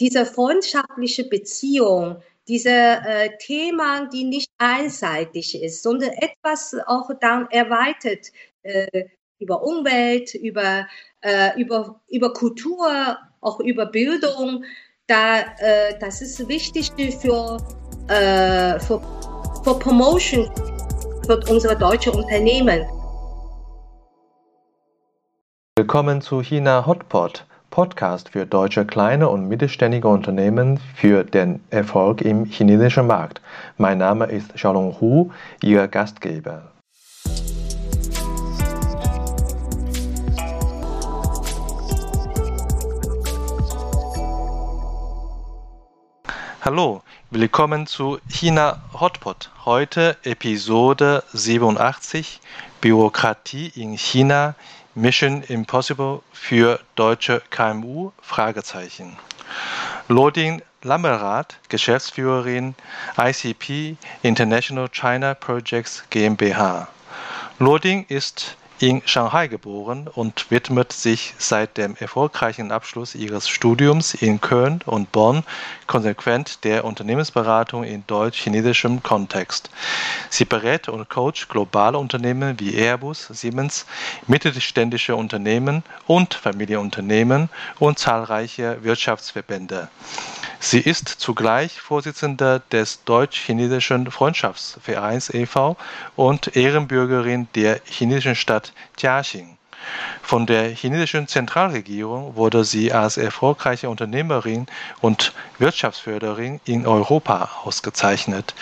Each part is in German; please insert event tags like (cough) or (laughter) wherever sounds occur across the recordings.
diese freundschaftliche Beziehung, diese äh, Themen, die nicht einseitig ist, sondern etwas auch dann erweitert äh, über Umwelt, über, äh, über, über Kultur, auch über Bildung. Da, äh, das ist wichtig für, äh, für, für Promotion für unsere deutsche Unternehmen. Willkommen zu China Hotpot, Podcast für deutsche kleine und mittelständige Unternehmen für den Erfolg im chinesischen Markt. Mein Name ist Xiaolong Hu, Ihr Gastgeber. Hallo, willkommen zu China Hotpot. Heute Episode 87 Bürokratie in China Mission Impossible für deutsche KMU? Fragezeichen. Lodin Lammerath, Geschäftsführerin ICP International China Projects GmbH. Lodin ist in Shanghai geboren und widmet sich seit dem erfolgreichen Abschluss ihres Studiums in Köln und Bonn konsequent der Unternehmensberatung in deutsch-chinesischem Kontext. Sie berät und coacht globale Unternehmen wie Airbus, Siemens, mittelständische Unternehmen und Familienunternehmen und zahlreiche Wirtschaftsverbände. Sie ist zugleich Vorsitzende des Deutsch-Chinesischen Freundschaftsvereins e.V. und Ehrenbürgerin der chinesischen Stadt Jiaxing. Von der chinesischen Zentralregierung wurde sie als erfolgreiche Unternehmerin und Wirtschaftsförderin in Europa ausgezeichnet.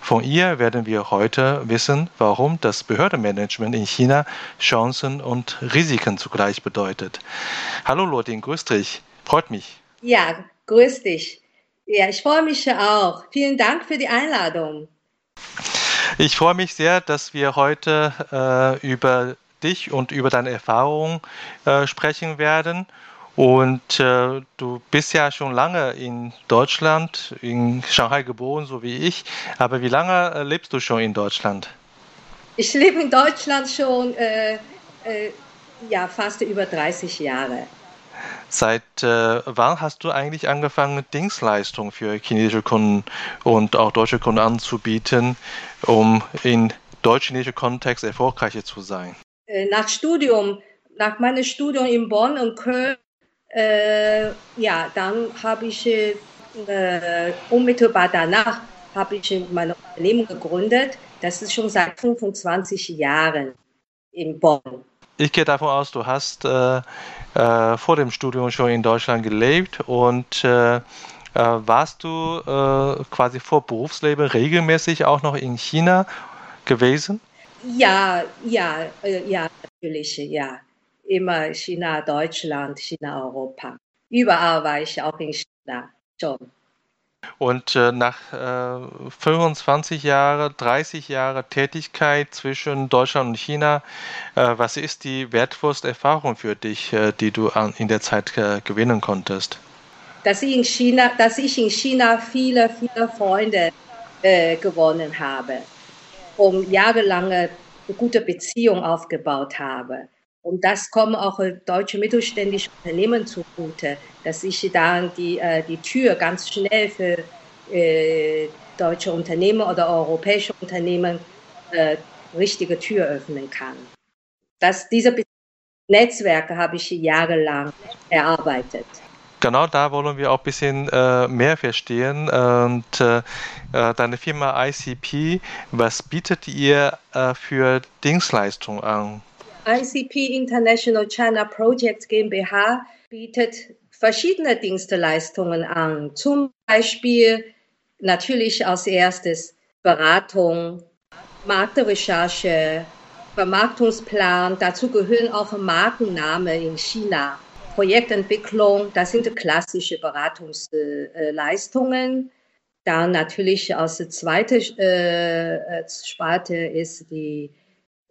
Von ihr werden wir heute wissen, warum das Behördenmanagement in China Chancen und Risiken zugleich bedeutet. Hallo Lodin, grüß dich. Freut mich. Ja, Grüß dich. Ja, ich freue mich auch. Vielen Dank für die Einladung. Ich freue mich sehr, dass wir heute äh, über dich und über deine Erfahrungen äh, sprechen werden. Und äh, du bist ja schon lange in Deutschland, in Shanghai geboren, so wie ich. Aber wie lange äh, lebst du schon in Deutschland? Ich lebe in Deutschland schon äh, äh, ja, fast über 30 Jahre. Seit äh, wann hast du eigentlich angefangen, Dienstleistungen für chinesische Kunden und auch deutsche Kunden anzubieten, um in deutsch-chinesischen Kontext erfolgreicher zu sein? Äh, nach Studium, nach meinem Studium in Bonn und Köln, äh, ja, dann habe ich äh, unmittelbar danach habe ich meine Unternehmen gegründet. Das ist schon seit 25 Jahren in Bonn. Ich gehe davon aus, du hast äh, äh, vor dem Studium schon in Deutschland gelebt und äh, warst du quasi vor Berufsleben regelmäßig auch noch in China gewesen? Ja, ja, äh, ja, natürlich, ja. Immer China, Deutschland, China, Europa. Überall war ich auch in China schon. Und äh, nach äh, 25 Jahren, 30 Jahren Tätigkeit zwischen Deutschland und China, äh, was ist die wertvollste Erfahrung für dich, äh, die du an, in der Zeit äh, gewinnen konntest? Dass ich in China, dass ich in China viele, viele Freunde gewonnen habe und jahrelange gute Beziehungen aufgebaut habe. Und das kommt auch deutsche mittelständische Unternehmen zugute, dass ich dann die, äh, die Tür ganz schnell für äh, deutsche Unternehmen oder europäische Unternehmen äh, richtige Tür öffnen kann. Das, diese Netzwerke habe ich jahrelang erarbeitet. Genau da wollen wir auch ein bisschen äh, mehr verstehen. Und äh, äh deine Firma ICP, was bietet ihr äh, für Dienstleistungen an? ICP International China Projects GmbH bietet verschiedene Dienstleistungen an. Zum Beispiel natürlich als erstes Beratung, Marktrecherche, Vermarktungsplan. Dazu gehören auch Markennamen in China. Projektentwicklung, das sind klassische Beratungsleistungen. Dann natürlich als zweite äh, Sparte ist die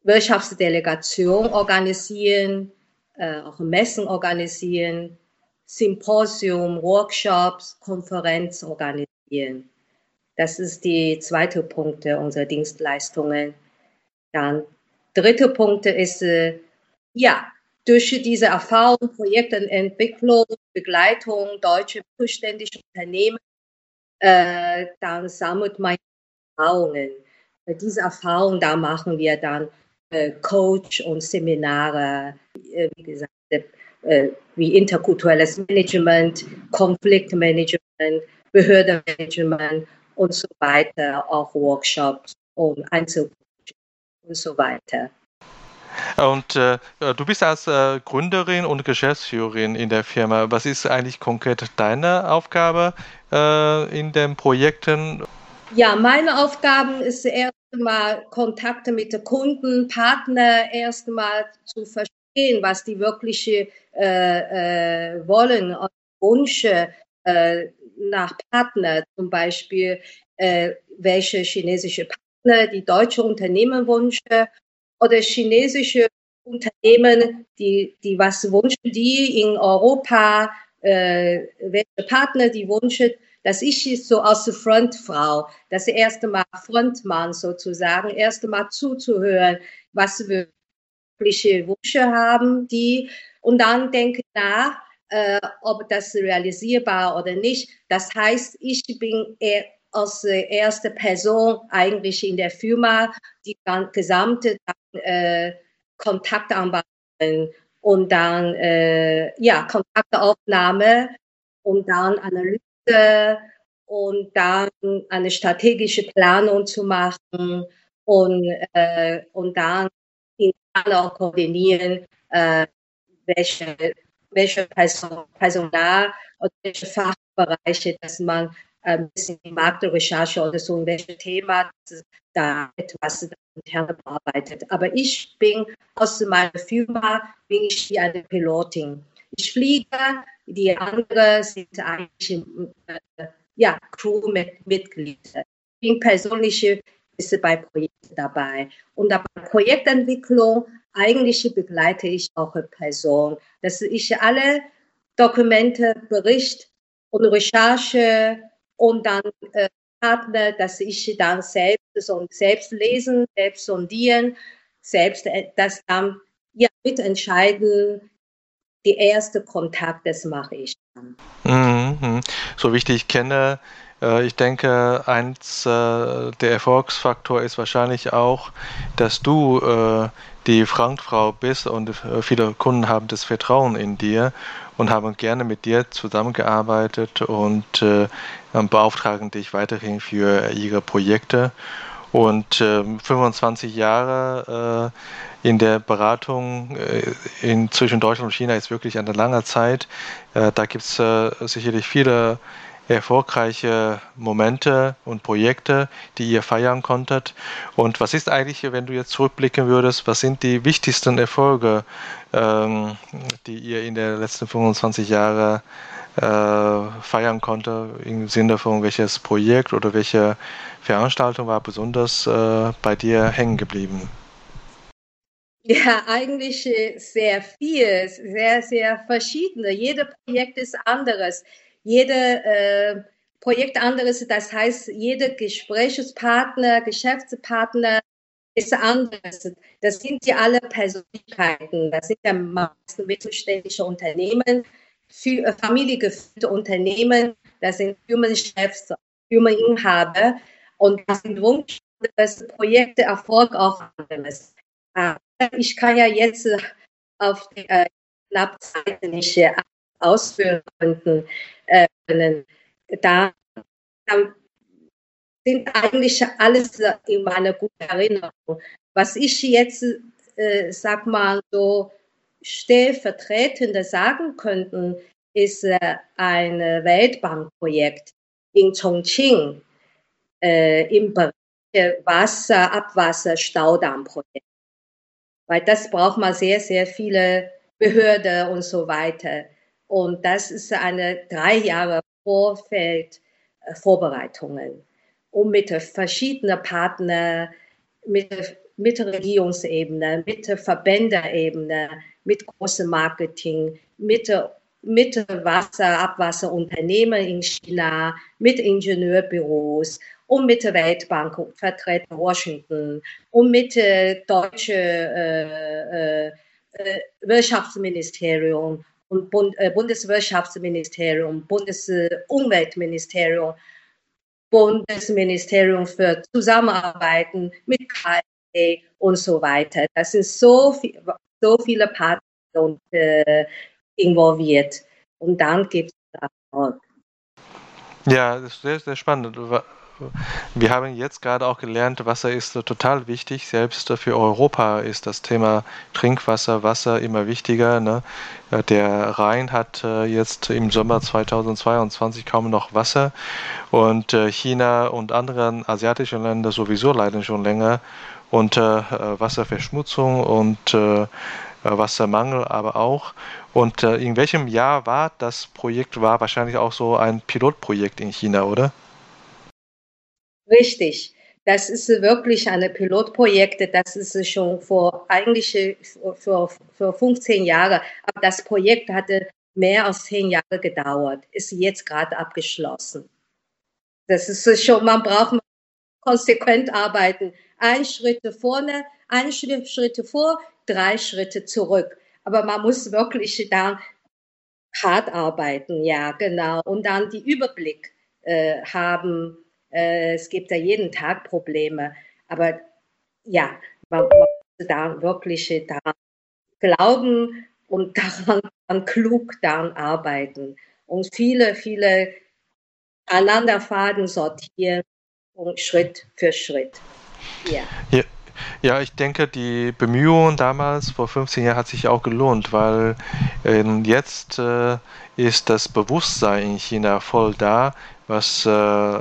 Wirtschaftsdelegation organisieren, äh, auch Messen organisieren, Symposium, Workshops, Konferenz organisieren. Das ist die zweite Punkt unserer Dienstleistungen. Dann dritte Punkt ist, äh, ja, durch diese Erfahrung, Projektentwicklung, Begleitung deutscher mittelständischer Unternehmen, äh, dann sammelt man Erfahrungen. Äh, diese Erfahrung, da machen wir dann äh, Coach und Seminare, äh, wie gesagt, äh, wie interkulturelles Management, Konfliktmanagement, Behördenmanagement und so weiter, auch Workshops und Einzelcoaching und so weiter. Und äh, du bist als äh, Gründerin und Geschäftsführerin in der Firma. Was ist eigentlich konkret deine Aufgabe äh, in den Projekten? Ja, meine Aufgabe ist erstmal Kontakte mit den Kunden, Partner erstmal zu verstehen, was die wirklich äh, äh, wollen und Wünsche äh, nach Partner, zum Beispiel welche chinesische Partner die deutsche Unternehmen wünschen oder chinesische Unternehmen, die, die was wünschen, die in Europa, äh, welche Partner die wünschen, dass ich so als Frontfrau, das erste Mal Frontmann sozusagen, erste Mal zuzuhören, was wirkliche Wünsche haben, die, und dann denke nach, äh, ob das realisierbar oder nicht. Das heißt, ich bin eher als erste Person eigentlich in der Firma die gesamte äh, Kontaktanbahnung und dann äh, ja Kontaktaufnahme und dann Analyse und dann eine strategische Planung zu machen und äh, und dann auch koordinieren, äh, welche welche Person, Personal oder welche Fachbereiche, dass man ein bisschen Marktrecherche oder so, in welchem Thema da etwas intern bearbeitet. Aber ich bin aus meiner Firma, bin ich wie eine Pilotin. Ich fliege, die anderen sind eigentlich äh, ja, Crewmitglieder. Ich bin persönlich ist bei Projekten dabei. Und bei Projektentwicklung eigentlich begleite ich auch eine Person, dass ich alle Dokumente, Bericht und Recherche und dann äh, Partner, dass ich dann selbst selbst lesen, selbst sondieren, selbst äh, das dann ja mitentscheiden. Die erste Kontakt, das mache ich dann. Mhm. So wie ich dich kenne, ich denke, eins äh, der Erfolgsfaktor ist wahrscheinlich auch, dass du die Frontfrau bist und viele Kunden haben das Vertrauen in dir und haben gerne mit dir zusammengearbeitet und äh, beauftragen dich weiterhin für ihre Projekte. Und äh, 25 Jahre äh, in der Beratung äh, zwischen Deutschland und China ist wirklich eine lange Zeit. Äh, da gibt es äh, sicherlich viele erfolgreiche Momente und Projekte, die ihr feiern konntet? Und was ist eigentlich, wenn du jetzt zurückblicken würdest, was sind die wichtigsten Erfolge, ähm, die ihr in den letzten 25 Jahren äh, feiern konnte, im Sinne von welches Projekt oder welche Veranstaltung war besonders äh, bei dir hängen geblieben? Ja, eigentlich äh, sehr viel, sehr, sehr verschiedene. Jedes Projekt ist anderes jede äh, Projekt anderes. Das heißt, jeder Gesprächspartner, Geschäftspartner ist anders. Das sind ja alle Persönlichkeiten. Das sind ja meistens mittelständische Unternehmen, für, äh, familiegeführte Unternehmen. Das sind Firmenchefs, Firmeninhaber. Und das sind Wunsch, dass Projekte Erfolg auch anderes. Ich kann ja jetzt auf die äh, Zeit nicht äh, ausführen äh, können. Da, da sind eigentlich alles in meiner guten Erinnerung. Was ich jetzt, äh, sag mal, so stellvertretend sagen könnte, ist äh, ein Weltbankprojekt in Chongqing äh, im Bereich Wasser, Abwasser, Staudammprojekt. Weil das braucht man sehr, sehr viele Behörden und so weiter. Und das ist eine drei Jahre Vorfeld äh, um mit verschiedenen Partnern, mit, mit Regierungsebene, mit der Verbändeebene, mit großem Marketing, mit mit Wasser, Abwasserunternehmen in China, mit Ingenieurbüros und mit der Weltbank vertreten Washington und mit äh, deutsche äh, äh, äh, Wirtschaftsministerium und Bund, äh, Bundeswirtschaftsministerium, Bundesumweltministerium, Bundesministerium für Zusammenarbeiten mit KfW und so weiter. Das sind so, viel, so viele Partner äh, involviert. Und dann gibt es Erfolg. Ja, das ist sehr, sehr spannend. Wir haben jetzt gerade auch gelernt, Wasser ist total wichtig. Selbst für Europa ist das Thema Trinkwasser, Wasser immer wichtiger. Ne? Der Rhein hat äh, jetzt im Sommer 2022 kaum noch Wasser und äh, China und andere asiatische Länder sowieso leiden schon länger unter äh, Wasserverschmutzung und Wassermangel aber auch. Und in welchem Jahr war das Projekt? War wahrscheinlich auch so ein Pilotprojekt in China, oder? Richtig. Das ist wirklich eine Pilotprojekt, das ist schon vor eigentlich für, für 15 Jahre. Aber das Projekt hatte mehr als 10 Jahre gedauert, ist jetzt gerade abgeschlossen. Das ist schon, man braucht konsequent arbeiten. Ein Schritt vorne, ein Schritt vor, drei Schritte zurück. Aber man muss wirklich dann hart arbeiten, ja, genau. Und dann die Überblick äh, haben, äh, es gibt ja jeden Tag Probleme. Aber ja, man, muss da wirklich daran glauben und (laughs) daran, daran klug daran arbeiten und viele, viele Aneinanderfaden sortieren und Schritt für Schritt. Ja. ja. Ja, ich denke, die Bemühungen damals, vor 15 Jahren, hat sich auch gelohnt, weil äh, jetzt äh, ist das Bewusstsein in China voll da, was äh,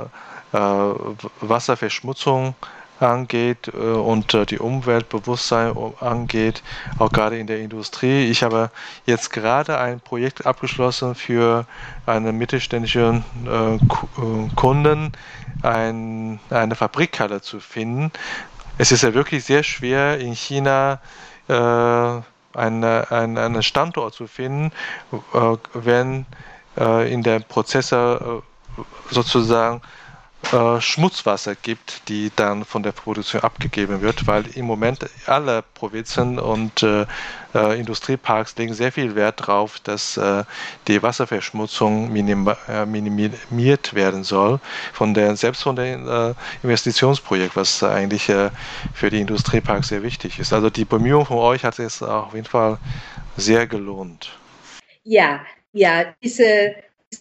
Wasserverschmutzung angeht äh, und äh, die Umweltbewusstsein angeht, auch gerade in der Industrie. Ich habe jetzt gerade ein Projekt abgeschlossen für einen mittelständischen Kunden, ein, eine Fabrikhalle zu finden. Es ist ja wirklich sehr schwer in China äh, eine, eine, einen Standort zu finden, äh, wenn äh, in der Prozessor sozusagen äh, Schmutzwasser gibt, die dann von der Produktion abgegeben wird, weil im Moment alle Provinzen und äh, äh, Industrieparks legen sehr viel Wert darauf, dass äh, die Wasserverschmutzung minim äh, minimiert werden soll, von der, selbst von dem äh, Investitionsprojekt, was eigentlich für die Industrieparks sehr wichtig ist. Also die Bemühung von euch hat es auf jeden Fall sehr gelohnt. Ja, ja, diese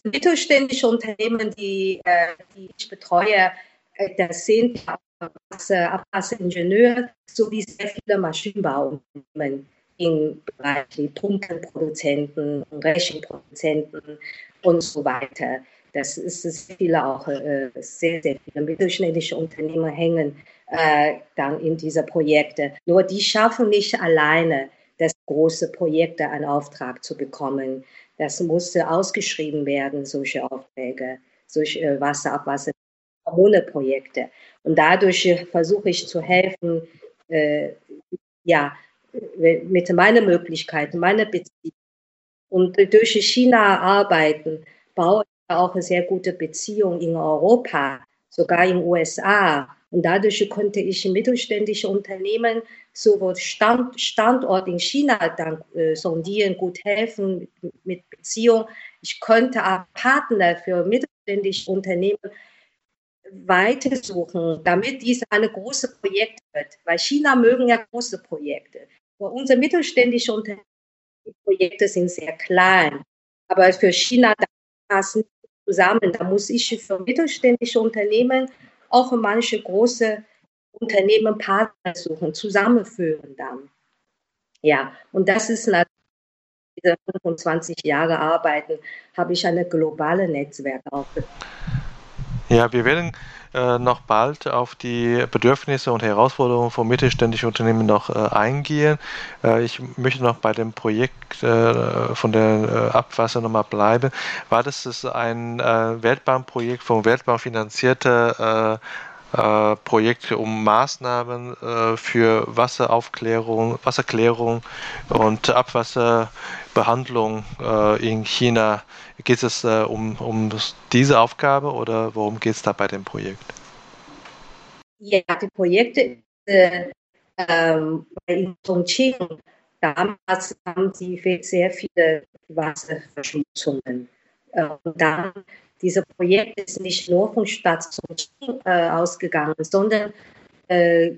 mittelständische Unternehmen, die, äh, die ich betreue, äh, das sind Abwasseringenieure sowie sehr viele Maschinenbauunternehmen im Bereich wie Pumpenproduzenten, Rechenproduzenten und so weiter. Das ist sehr viele auch äh, sehr, sehr viele mittelständische Unternehmen hängen äh, dann in diese Projekte. Nur die schaffen nicht alleine, das große Projekte einen Auftrag zu bekommen. Das musste ausgeschrieben werden, solche Aufträge, solche äh, Wasserabwasser, Kommuneprojekte. Und dadurch äh, versuche ich zu helfen, äh, ja, äh, mit meinen Möglichkeiten, meiner Beziehung. Und durch China arbeiten, baue ich auch eine sehr gute Beziehung in Europa, sogar in den USA. Und dadurch konnte ich mittelständische Unternehmen sowohl Stand, Standort in China dann äh, sondieren, gut helfen mit, mit Beziehung. Ich konnte auch Partner für mittelständische Unternehmen weitersuchen, damit dies eine große Projekt wird. Weil China mögen ja große Projekte. Aber unsere mittelständischen Unternehmen Projekte sind sehr klein. Aber für China da passen zusammen. Da muss ich für mittelständische Unternehmen auch manche große Unternehmen Partner suchen, zusammenführen dann. Ja, und das ist natürlich, diese 25 Jahre Arbeiten, habe ich eine globale Netzwerk aufgebaut. Ja, wir werden äh, noch bald auf die Bedürfnisse und Herausforderungen von mittelständischen Unternehmen noch äh, eingehen. Äh, ich möchte noch bei dem Projekt äh, von der äh, Abwasser nochmal bleiben. War das ein äh, Weltbankprojekt vom Weltbank finanzierte äh, Projekte um Maßnahmen äh, für Wasseraufklärung, Wasserklärung und Abwasserbehandlung äh, in China. Geht es äh, um, um diese Aufgabe oder worum geht es da bei dem Projekt? Ja, die Projekte äh, ähm, in Chongqing damals haben sie sehr viele Wasserverschmutzungen. Äh, und dann, dieses Projekt ist nicht nur von Stadt Chongqing äh, ausgegangen, sondern äh,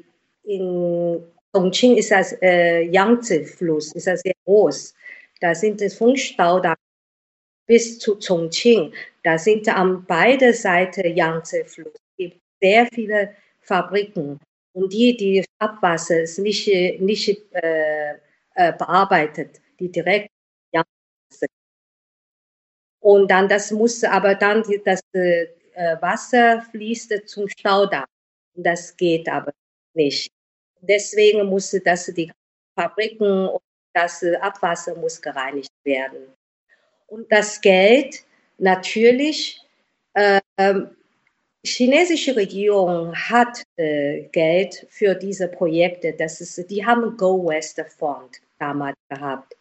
in Chongqing ist das äh, Yangtze-Fluss, ist das sehr groß. Da sind es von Staudamm bis zu Chongqing. Da sind an beiden Seiten Yangtze-Fluss. Gibt sehr viele Fabriken. Und die, die Abwasser ist nicht, nicht äh, äh, bearbeitet, die direkt und dann das muss aber dann das äh, Wasser fließt zum Staudamm. Das geht aber nicht. Deswegen musste das die Fabriken und das Abwasser muss gereinigt werden. Und das Geld natürlich äh, chinesische Regierung hat äh, Geld für diese Projekte. Das ist, die haben Go West Fund damals gehabt.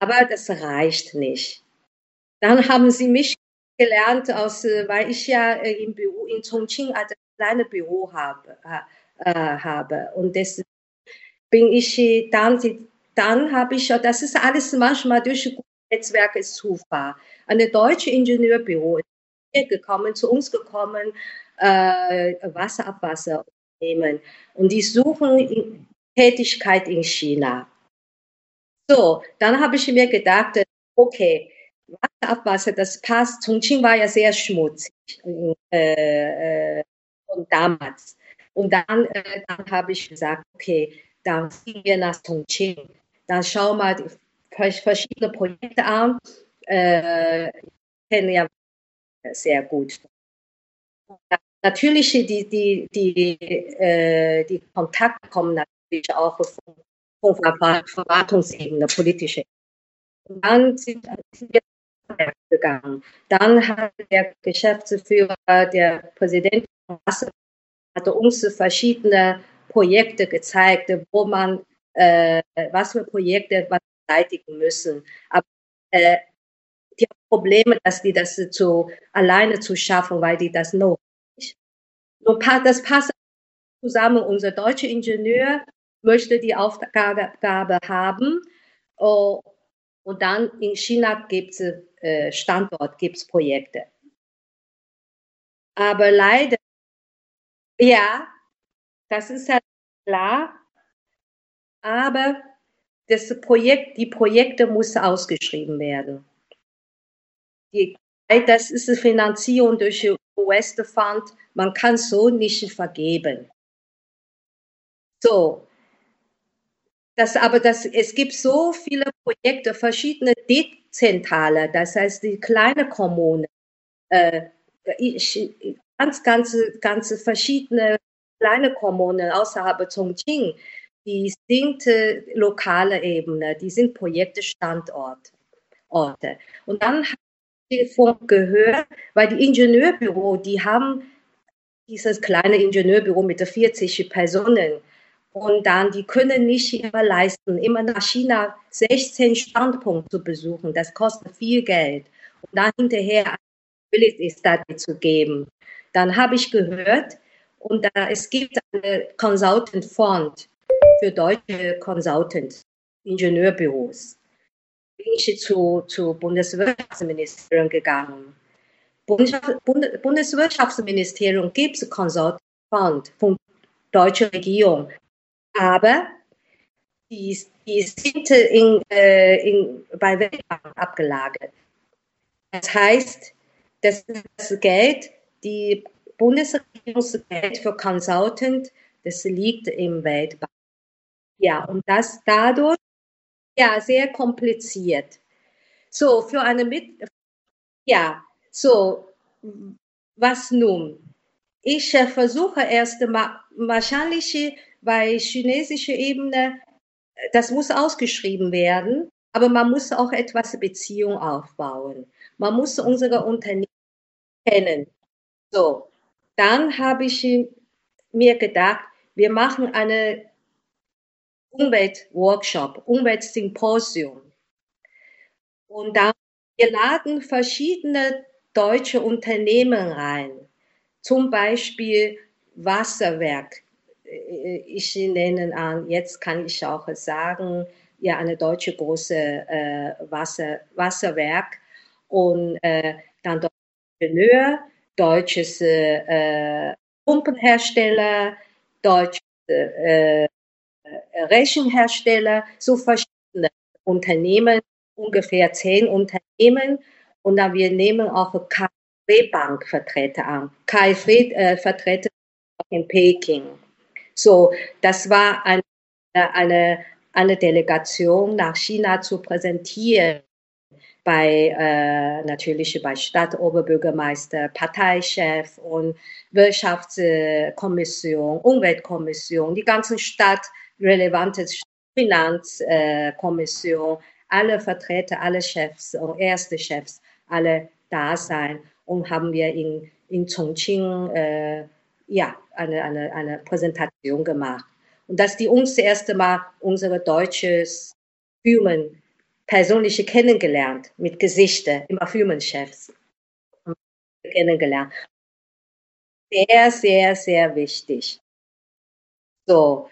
Aber das reicht nicht. Dann haben sie mich gelernt, aus, äh, weil ich ja äh, im Büro in Chongqing ein kleines Büro habe, äh, habe. Und das bin ich dann, dann habe ich, das ist alles manchmal durch Netzwerke Zufall. Eine deutsche Ingenieurbüro ist gekommen, zu uns gekommen, äh, Wasserabwasser nehmen. Und die suchen Tätigkeit in China. So, dann habe ich mir gedacht, okay, Wasserabwasser, das passt. Chongqing war ja sehr schmutzig äh, äh, damals. Und dann, äh, dann habe ich gesagt, okay, dann ziehen wir nach Chongqing. Dann schauen wir verschiedene Projekte an. Äh, ich kenne ja sehr gut. Natürlich, die, die, die, äh, die Kontakte kommen natürlich auch von von Verwaltungsebene, politische. Und dann sind wir gegangen. Dann hat der Geschäftsführer, der Präsident hat uns verschiedene Projekte gezeigt, wo man, äh, was für Projekte man beseitigen müssen. Aber äh, die Probleme, dass die das zu, alleine zu schaffen, weil die das noch nicht. Das passt zusammen. Unser deutscher Ingenieur möchte die Aufgabe haben. Oh, und dann in China gibt es äh, Standort, gibt es Projekte. Aber leider, ja, das ist ja klar, aber das Projekt, die Projekte müssen ausgeschrieben werden. Die, das ist eine Finanzierung durch US Fund, man kann so nicht vergeben. So, das, aber das, es gibt so viele Projekte, verschiedene dezentrale, das heißt die kleine Kommune, äh, ganz, ganz, ganz verschiedene kleine Kommunen außerhalb Chongqing, die sind äh, lokale Ebene, die sind Projekte Standorte. Orte. Und dann habe ich davon gehört, weil die Ingenieurbüro, die haben dieses kleine Ingenieurbüro mit 40 Personen, und dann, die können nicht immer leisten, immer nach China 16 Standpunkte zu besuchen. Das kostet viel Geld. Und dann hinterher Ability Study zu geben. Dann habe ich gehört, und da, es gibt einen Consultant Fund für deutsche Consultant, Ingenieurbüros. Bin ich zu, zu Bundeswirtschaftsministerium gegangen. Bundeswirtschaftsministerium gibt es Consultant Fund von deutscher Regierung aber die, die sind in, äh, in, bei Weltbank abgelagert. Das heißt, das, das Geld, die Bundesregierungsgeld für Consultant, das liegt im Weltbank. Ja, und das dadurch ja sehr kompliziert. So, für eine Mit ja, so, was nun? Ich äh, versuche erst mal, wahrscheinlich bei chinesischer Ebene, das muss ausgeschrieben werden, aber man muss auch etwas Beziehung aufbauen. Man muss unsere Unternehmen kennen. So, dann habe ich mir gedacht, wir machen eine Umweltworkshop, Umweltsymposium. Und dann, wir laden verschiedene deutsche Unternehmen rein, zum Beispiel Wasserwerk, ich nenne an, jetzt kann ich auch sagen, ja, eine deutsche große äh, Wasser, Wasserwerk und äh, dann deutsche Ingenieur, deutsches äh, Pumpenhersteller, deutsche äh, Rechenhersteller, so verschiedene Unternehmen, ungefähr zehn Unternehmen. Und dann wir nehmen auch KfW-Bank-Vertreter an. KfW-Vertreter äh, in Peking. So, das war eine, eine, eine Delegation nach China zu präsentieren bei äh, natürlich bei Stadtoberbürgermeister, Parteichef und Wirtschaftskommission, Umweltkommission, die ganzen stadtrelevante Finanzkommission, alle Vertreter, alle Chefs und erste Chefs, alle da sein und haben wir in, in Chongqing äh, ja, eine, eine, eine Präsentation gemacht. Und dass die uns das erste Mal unsere deutsches Firmen persönlich kennengelernt, mit Gesichter, immer Firmenchefs kennengelernt. Sehr, sehr, sehr wichtig. So,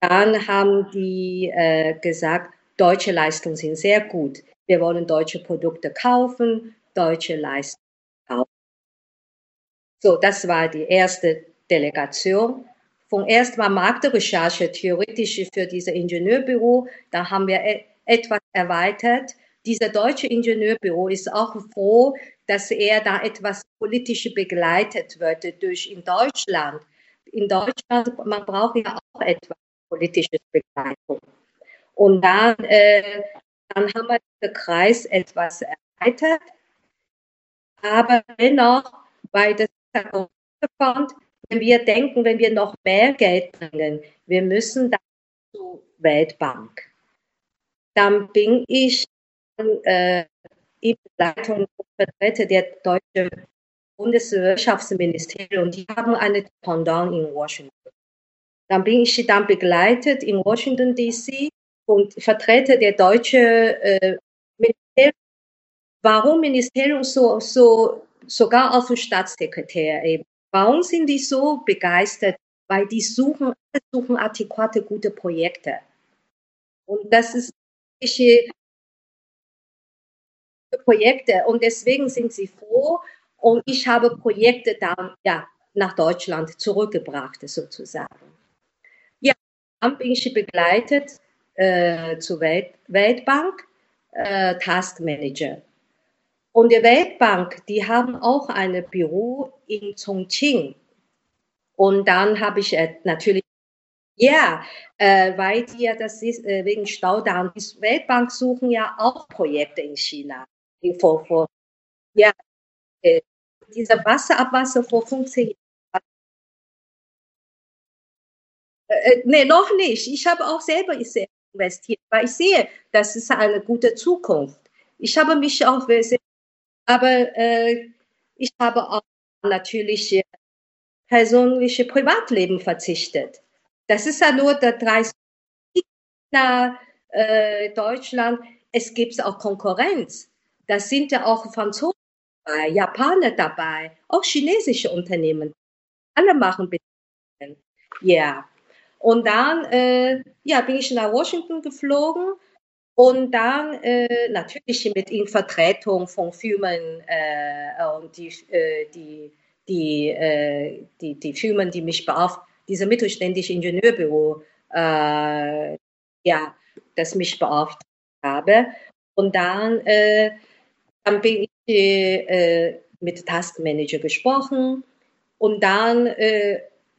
dann haben die äh, gesagt, deutsche Leistungen sind sehr gut. Wir wollen deutsche Produkte kaufen, deutsche Leistungen kaufen. So, das war die erste Delegation. Von erstmal Marktrecherche theoretisch für dieses Ingenieurbüro, da haben wir e-, etwas erweitert. Dieser deutsche Ingenieurbüro ist auch froh, dass er da etwas politisch begleitet wird durch in Deutschland. In Deutschland, man braucht ja auch etwas politische Begleitung. Und dann, äh, dann haben wir den Kreis etwas erweitert. Aber dennoch, weil das kommt, wenn wir denken, wenn wir noch mehr Geld bringen, wir müssen dann zur Weltbank dann bin ich äh, in Leitung und der deutschen Bundeswirtschaftsministerium. Die haben eine Pendant in Washington. Dann bin ich dann begleitet in Washington DC und Vertreter der deutschen äh, Ministerium. Warum Ministerium so, so sogar auf Staatssekretär eben? Warum sind die so begeistert? Weil die suchen, suchen adäquate, gute Projekte. Und das ist Projekte und deswegen sind sie froh und ich habe Projekte dann ja, nach Deutschland zurückgebracht sozusagen. Bin ich begleitet äh, zur Welt, Weltbank, äh, Taskmanager. Und die Weltbank, die haben auch ein Büro in Chongqing. Und dann habe ich äh, natürlich ja, äh, weil die ja das ist, äh, wegen Staudamm. Die Weltbank suchen ja auch Projekte in China. Vor, vor, ja, äh, dieser Wasserabwasser vor 15 Jahren. Äh, äh, nee, noch nicht. Ich habe auch selber investiert, weil ich sehe, das ist eine gute Zukunft. Ich habe mich auch, aber äh, ich habe auch natürlich äh, persönliche Privatleben verzichtet. Das ist ja nur der 30 nach äh, Deutschland. Es gibt auch Konkurrenz. Da sind ja auch Franzosen dabei, Japaner dabei, auch chinesische Unternehmen. Alle machen Beziehungen. Ja. Und dann äh, ja, bin ich nach Washington geflogen und dann äh, natürlich mit in Vertretung von Firmen äh, und die, äh, die, die, äh, die, die Firmen, die mich beauftragen diese mittelständische Ingenieurbüro, äh, ja, das mich beauftragt habe. Und dann, dann bin ich mit Taskmanager gesprochen und dann,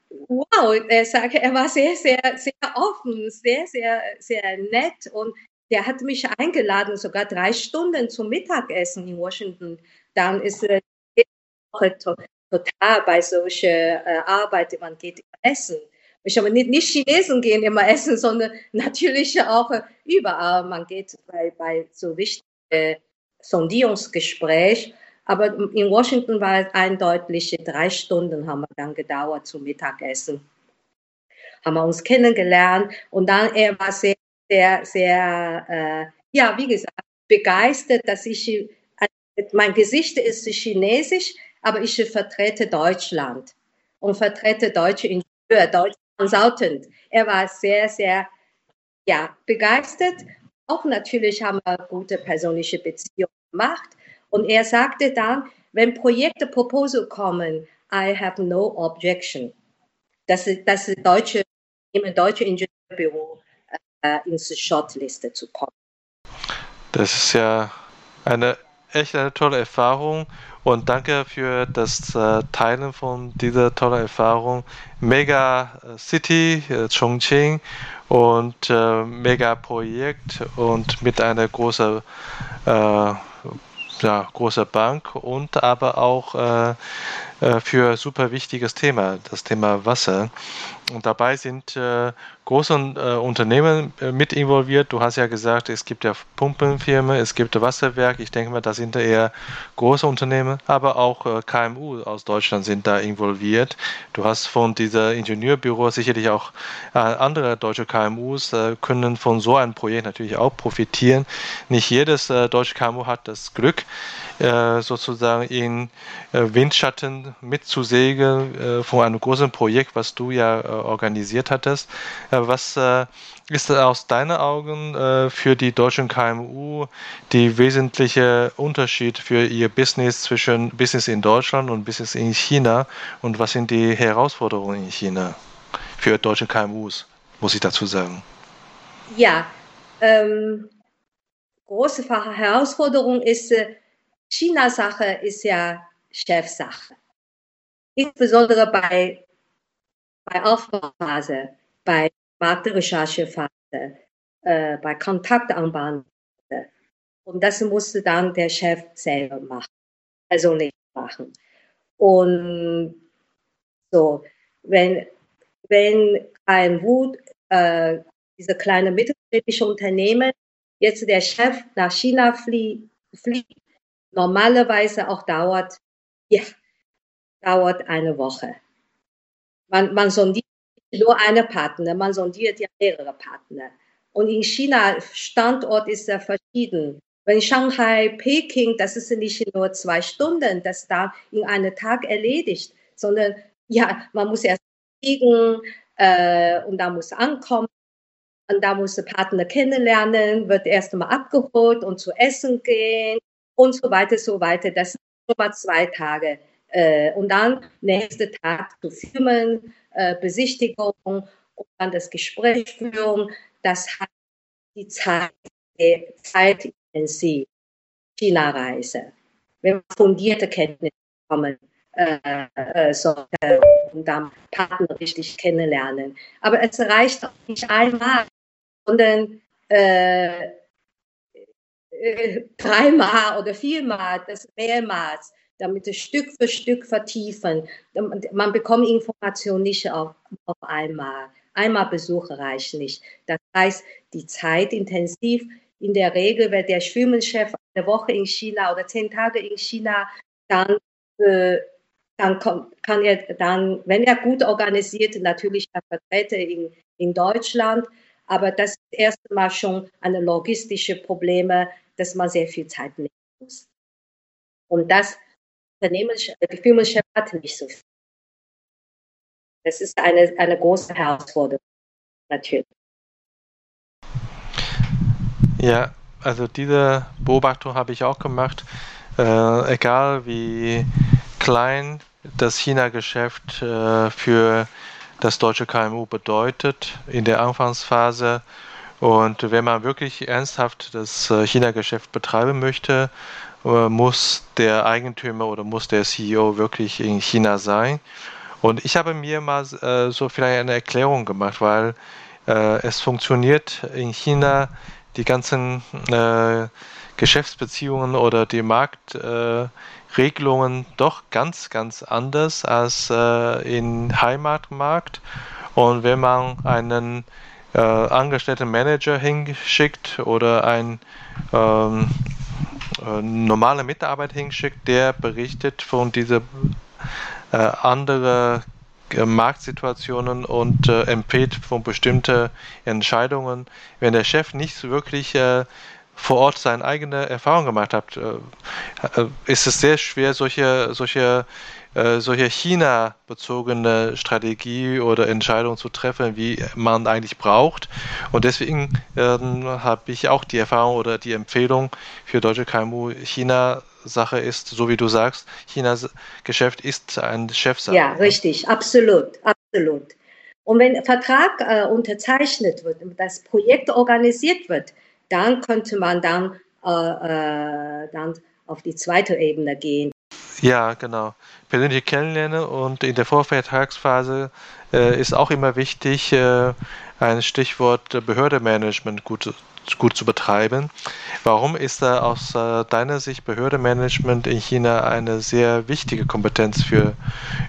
wow, er sagte, er war sehr, sehr, sehr offen, sehr, sehr, sehr nett und der hat mich eingeladen, sogar drei Stunden zum Mittagessen in Washington. Dann ist äh, total bei solcher äh, Arbeit, man geht essen. Ich habe nicht, nicht Chinesen gehen immer essen, sondern natürlich auch überall. Man geht bei, bei so wichtigen äh, Sondierungsgespräch. Aber in Washington war es eindeutig, drei Stunden haben wir dann gedauert zum Mittagessen. Haben wir uns kennengelernt und dann er war sehr, sehr, sehr, äh, ja, wie gesagt, begeistert, dass ich, äh, mein Gesicht ist chinesisch, aber ich vertrete Deutschland und vertrete deutsche Ingenieure, deutsche Consultant. Er war sehr, sehr ja, begeistert. Auch natürlich haben wir gute persönliche Beziehungen gemacht. Und er sagte dann, wenn Projekte, Proposal kommen, I have no objection. Das ist das deutsche, im deutschen Ingenieurbüro äh, ins Shortliste zu kommen. Das ist ja eine echt eine tolle Erfahrung und danke für das äh, Teilen von dieser tollen Erfahrung. Mega äh, City, äh, Chongqing und äh, Mega Projekt und mit einer großen äh, ja, große Bank und aber auch äh, äh, für super wichtiges Thema, das Thema Wasser. Und dabei sind äh, große äh, Unternehmen äh, mit involviert. Du hast ja gesagt, es gibt ja Pumpenfirmen, es gibt Wasserwerk. Ich denke mal, da sind eher große Unternehmen, aber auch äh, KMU aus Deutschland sind da involviert. Du hast von dieser Ingenieurbüro sicherlich auch äh, andere deutsche KMUs können von so einem Projekt natürlich auch profitieren. Nicht jedes deutsche KMU hat das Glück, sozusagen in Windschatten mitzusegeln von einem großen Projekt, was du ja organisiert hattest. Was äh, ist aus deinen Augen äh, für die deutschen KMU die wesentliche Unterschied für ihr Business zwischen Business in Deutschland und Business in China? Und was sind die Herausforderungen in China für deutsche KMUs, muss ich dazu sagen? Ja, ähm, große Herausforderung ist, äh, China-Sache ist ja Chefsache. Insbesondere bei bei Aufbauphase, bei Marktrecherchephase, äh, bei Kontaktanbahnphase. Und das musste dann der Chef selber machen, also nicht machen. Und so, wenn, wenn ein Wut, äh, diese kleine mittelständische Unternehmen, jetzt der Chef nach China flie fliegt, normalerweise auch dauert, ja, dauert eine Woche. Man, man sondiert nur eine Partner, man sondiert ja mehrere Partner. Und in China, Standort ist ja verschieden. Wenn Shanghai, Peking, das ist nicht nur zwei Stunden, das da in einem Tag erledigt, sondern ja, man muss erst fliegen äh, und da muss ankommen und da muss der Partner kennenlernen, wird erst mal abgeholt und zu essen gehen und so weiter, so weiter. Das sind schon mal zwei Tage. Äh, und dann nächste Tag zu filmen, äh, Besichtigung und dann das Gespräch führen. Das hat die Zeit, die Zeit intensiv. China-Reise. Wenn man fundierte Kenntnisse bekommen äh, äh, sollte und dann Partner richtig kennenlernen. Aber es reicht auch nicht einmal, sondern äh, äh, dreimal oder viermal, das mehrmals damit es Stück für Stück vertiefen. Man bekommt Informationen nicht auf, auf einmal. Einmal Besuche reicht nicht. Das heißt, die Zeit intensiv. In der Regel, wenn der Schwimmenchef eine Woche in China oder zehn Tage in China, dann, äh, dann kann er dann, wenn er gut organisiert, natürlich Vertreter in, in Deutschland. Aber das ist erstmal schon eine logistische Probleme, dass man sehr viel Zeit nehmen muss. Und das Unternehmenschef, äh, Firmenchef hat nicht so viel. Das ist eine, eine große Herausforderung, natürlich. Ja, also diese Beobachtung habe ich auch gemacht. Äh, egal wie klein das China-Geschäft äh, für das deutsche KMU bedeutet in der Anfangsphase. Und wenn man wirklich ernsthaft das äh, China-Geschäft betreiben möchte, muss der Eigentümer oder muss der CEO wirklich in China sein. Und ich habe mir mal äh, so vielleicht eine Erklärung gemacht, weil äh, es funktioniert in China die ganzen äh, Geschäftsbeziehungen oder die Marktregelungen doch ganz, ganz anders als äh, in Heimatmarkt. Und wenn man einen äh, angestellten Manager hinschickt oder ein ähm, äh, normale Mitarbeiter hinschickt, der berichtet von dieser äh, anderen äh, Marktsituationen und äh, empfiehlt von bestimmten Entscheidungen. Wenn der Chef nicht wirklich äh, vor Ort seine eigene Erfahrung gemacht hat, äh, ist es sehr schwer, solche, solche äh, solche China-bezogene Strategie oder Entscheidung zu treffen, wie man eigentlich braucht. Und deswegen ähm, habe ich auch die Erfahrung oder die Empfehlung für deutsche KMU, China Sache ist, so wie du sagst, Chinas Geschäft ist ein Chefsache. Ja, richtig, absolut, absolut. Und wenn Vertrag äh, unterzeichnet wird das Projekt organisiert wird, dann könnte man dann, äh, äh, dann auf die zweite Ebene gehen. Ja, genau. Persönliche Kennenlernen und in der Vorvertragsphase äh, ist auch immer wichtig, äh, ein Stichwort Behördemanagement gut, gut zu betreiben. Warum ist da aus äh, deiner Sicht Behördemanagement in China eine sehr wichtige Kompetenz für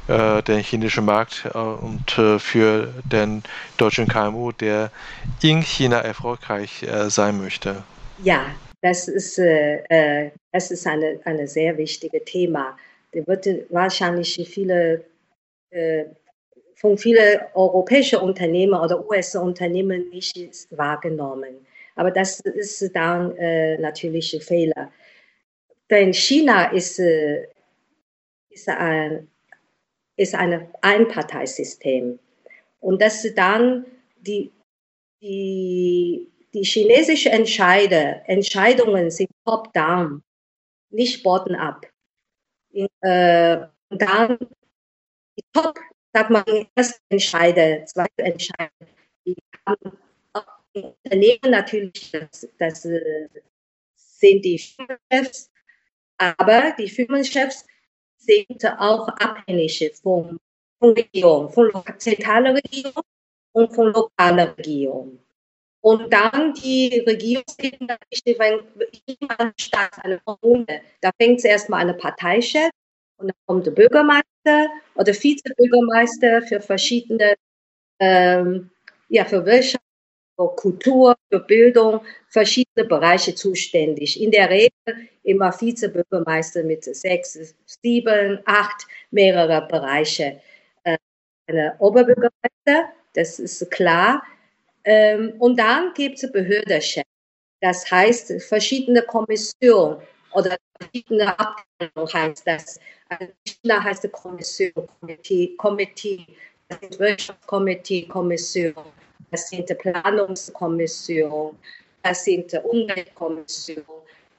äh, den chinesischen Markt äh, und äh, für den deutschen KMU, der in China erfolgreich sein möchte? Ja, das ist, äh, äh das ist eine, eine sehr wichtige Thema. Der wird wahrscheinlich viele, äh, von vielen europäischen Unternehmen oder US-Unternehmen nicht wahrgenommen. Aber das ist dann äh, natürlich ein Fehler. Denn China ist, äh, ist ein, ist ein Einparteisystem. Und dass dann die, die die chinesischen Entscheider, Entscheidungen sind top-down, nicht bottom-up. Äh, dann die Top, sag mal, erste Entscheider, zweite Entscheider, die haben Unternehmen natürlich, das, das äh, sind die Firmenchefs, aber die Firmenchefs sind auch abhängig von, von Regierung, von zentraler Regierung und von lokaler Regierung. Und dann die Regierungsebene, wenn jemand Staat, eine Kommune, da fängt es erstmal eine Parteichef und dann kommt der Bürgermeister oder Vizebürgermeister für verschiedene, ähm, ja, für Wirtschaft, für Kultur, für Bildung, verschiedene Bereiche zuständig. In der Regel immer Vizebürgermeister mit sechs, sieben, acht, mehrere Bereiche. Äh, eine Oberbürgermeister, das ist klar, ähm, und dann gibt es Behördenchef. Das heißt, verschiedene Kommissionen oder verschiedene Abteilungen heißt das. Also China heißt Kommission, Komitee, Komitee, das sind Wirtschaftskomitee, Kommission, das sind Planungskommission, das sind Umweltkommission,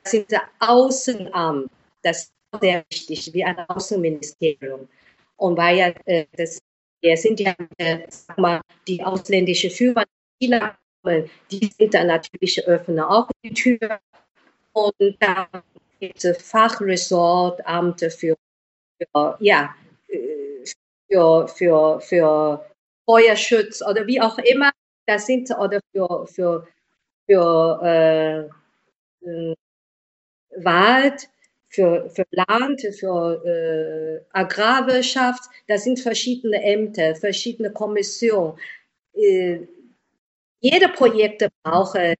das sind Außenamt, das ist sehr wichtig, wie ein Außenministerium. Und weil ja, äh, das, wir sind ja, äh, sag mal, die ausländische Führer China kommen, die sind dann natürlich öffnen auch die Tür. Und da gibt es Fachresortamte für, für, ja, für, für, für Feuerschutz oder wie auch immer. Das sind oder für, für, für äh Wald, für, für Land, für äh, Agrarwirtschaft. Das sind verschiedene Ämter, verschiedene Kommissionen. Äh, jede Projekte brauche,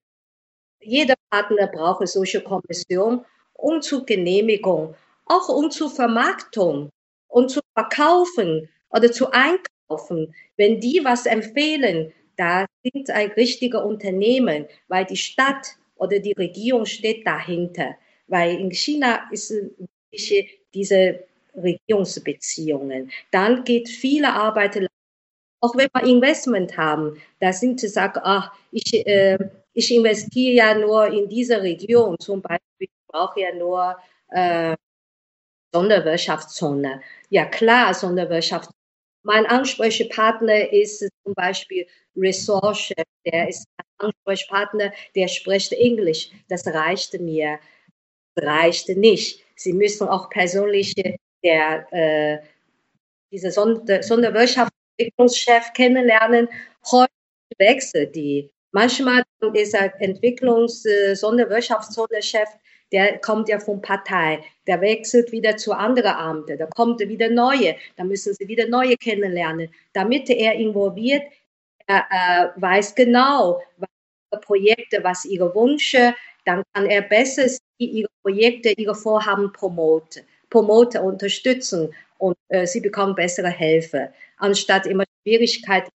jeder Partner brauche solche Kommission um zur Genehmigung, auch um zur Vermarktung und zu verkaufen oder zu einkaufen. Wenn die was empfehlen, da sind ein richtiger Unternehmen, weil die Stadt oder die Regierung steht dahinter. Weil in China ist diese Regierungsbeziehungen. Dann geht viele Arbeit auch wenn wir Investment haben, da sind sie sagen, ach, ich, äh, ich investiere ja nur in diese Region, zum Beispiel, ich brauche ja nur äh, Sonderwirtschaftszone. Ja klar, Sonderwirtschaftszone. Mein Ansprechpartner ist zum Beispiel Resource, der ist ein Ansprechpartner, der spricht Englisch. Das reichte mir, das reichte nicht. Sie müssen auch persönliche, der, äh, diese Sonder Sonderwirtschaft Entwicklungschef kennenlernen. Heute wechselt die. Manchmal ist er Entwicklungs-, äh, der kommt ja von Partei, der wechselt wieder zu anderen Amten, da kommt wieder neue, da müssen sie wieder neue kennenlernen, damit er involviert, er äh, weiß genau, was Projekte, was ihre Wünsche, dann kann er besser ihre Projekte, ihre Vorhaben promoten, promoten, unterstützen und äh, sie bekommen bessere Hilfe anstatt immer Schwierigkeiten.